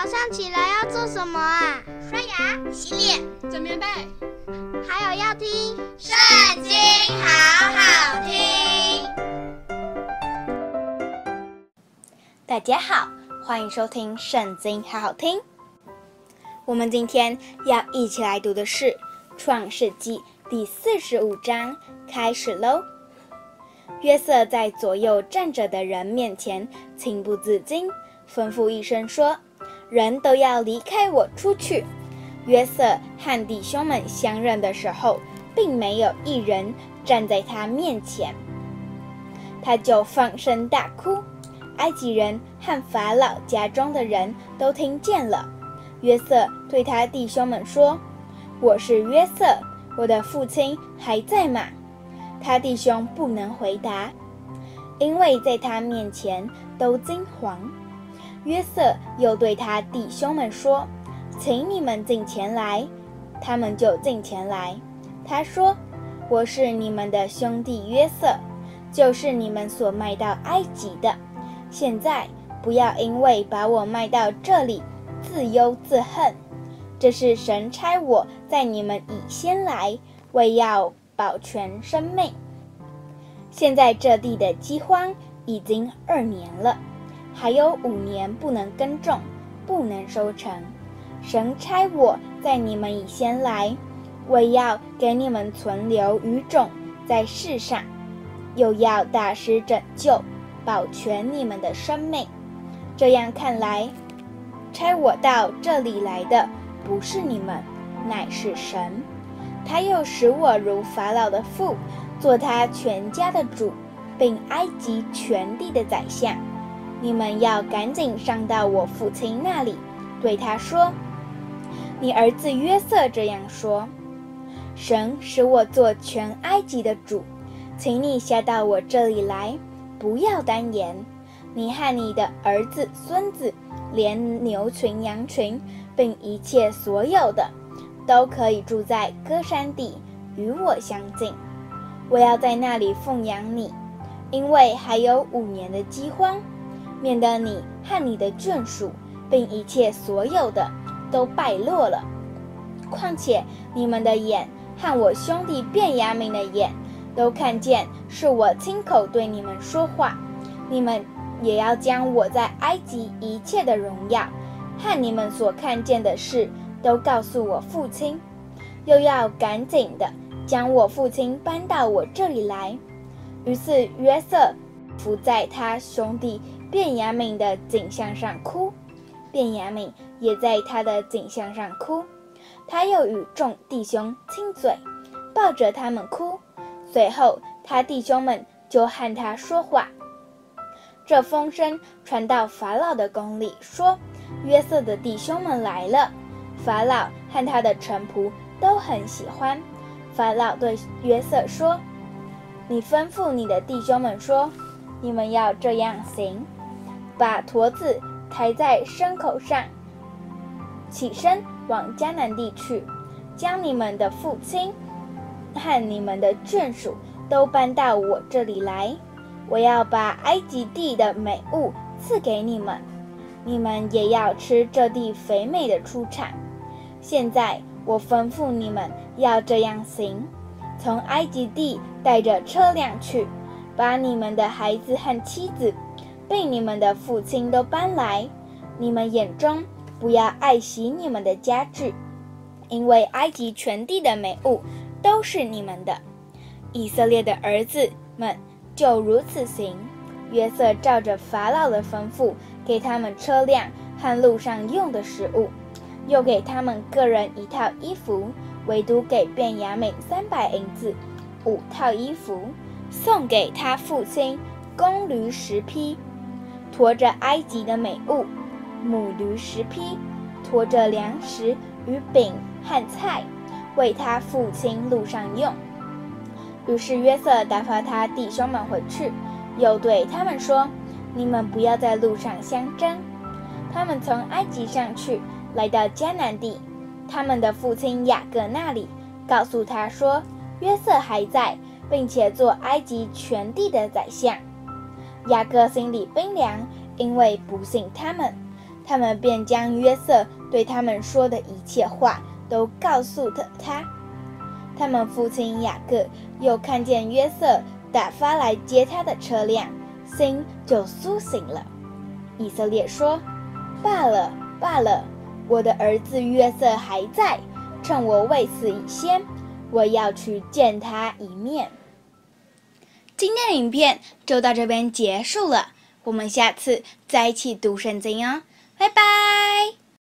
早上起来要做什么啊？刷牙、洗脸、整棉被，还有要听《圣经》，好好听。大家好，欢迎收听《圣经》，好好听。我们今天要一起来读的是《创世纪》第四十五章，开始喽。约瑟在左右站着的人面前情不自禁，吩咐一声说：“人都要离开我出去。”约瑟和弟兄们相认的时候，并没有一人站在他面前，他就放声大哭。埃及人和法老家中的人都听见了。约瑟对他弟兄们说：“我是约瑟，我的父亲还在吗？”他弟兄不能回答，因为在他面前都惊惶。约瑟又对他弟兄们说：“请你们进前来。”他们就进前来。他说：“我是你们的兄弟约瑟，就是你们所卖到埃及的。现在不要因为把我卖到这里，自忧自恨。这是神差我在你们以先来，为要。”保全生命。现在这地的饥荒已经二年了，还有五年不能耕种，不能收成。神差我在你们以先来，为要给你们存留余种在世上，又要大施拯救，保全你们的生命。这样看来，差我到这里来的不是你们，乃是神。他又使我如法老的父，做他全家的主，并埃及全地的宰相。你们要赶紧上到我父亲那里，对他说：“你儿子约瑟这样说：神使我做全埃及的主，请你下到我这里来，不要单言。你和你的儿子、孙子，连牛群、羊群，并一切所有的。”都可以住在歌山地，与我相近。我要在那里奉养你，因为还有五年的饥荒，免得你和你的眷属，并一切所有的都败落了。况且你们的眼和我兄弟便雅悯的眼，都看见是我亲口对你们说话。你们也要将我在埃及一切的荣耀，和你们所看见的事。都告诉我父亲，又要赶紧的将我父亲搬到我这里来。于是约瑟伏在他兄弟便雅悯的颈项上哭，便雅悯也在他的颈项上哭。他又与众弟兄亲嘴，抱着他们哭。随后他弟兄们就和他说话。这风声传到法老的宫里，说约瑟的弟兄们来了。法老和他的臣仆都很喜欢。法老对约瑟说：“你吩咐你的弟兄们说，你们要这样行：把驼子抬在牲口上，起身往迦南地去，将你们的父亲和你们的眷属都搬到我这里来。我要把埃及地的美物赐给你们，你们也要吃这地肥美的出产。”现在我吩咐你们要这样行：从埃及地带着车辆去，把你们的孩子和妻子，被你们的父亲都搬来。你们眼中不要爱惜你们的家具，因为埃及全地的美物都是你们的。以色列的儿子们就如此行。约瑟照着法老的吩咐，给他们车辆和路上用的食物。又给他们个人一套衣服，唯独给便雅悯三百银子，五套衣服，送给他父亲公驴十匹，驮着埃及的美物；母驴十匹，驮着粮食与饼和菜，为他父亲路上用。于是约瑟打发他弟兄们回去，又对他们说：“你们不要在路上相争。”他们从埃及上去。来到迦南地，他们的父亲雅各那里，告诉他说：“约瑟还在，并且做埃及全地的宰相。”雅各心里冰凉，因为不信他们。他们便将约瑟对他们说的一切话都告诉了他。他们父亲雅各又看见约瑟打发来接他的车辆，心就苏醒了。以色列说：“罢了，罢了，我的儿子约瑟还在，趁我未死以先，我要去见他一面。”今天的影片就到这边结束了，我们下次再一起读圣经哦，拜拜。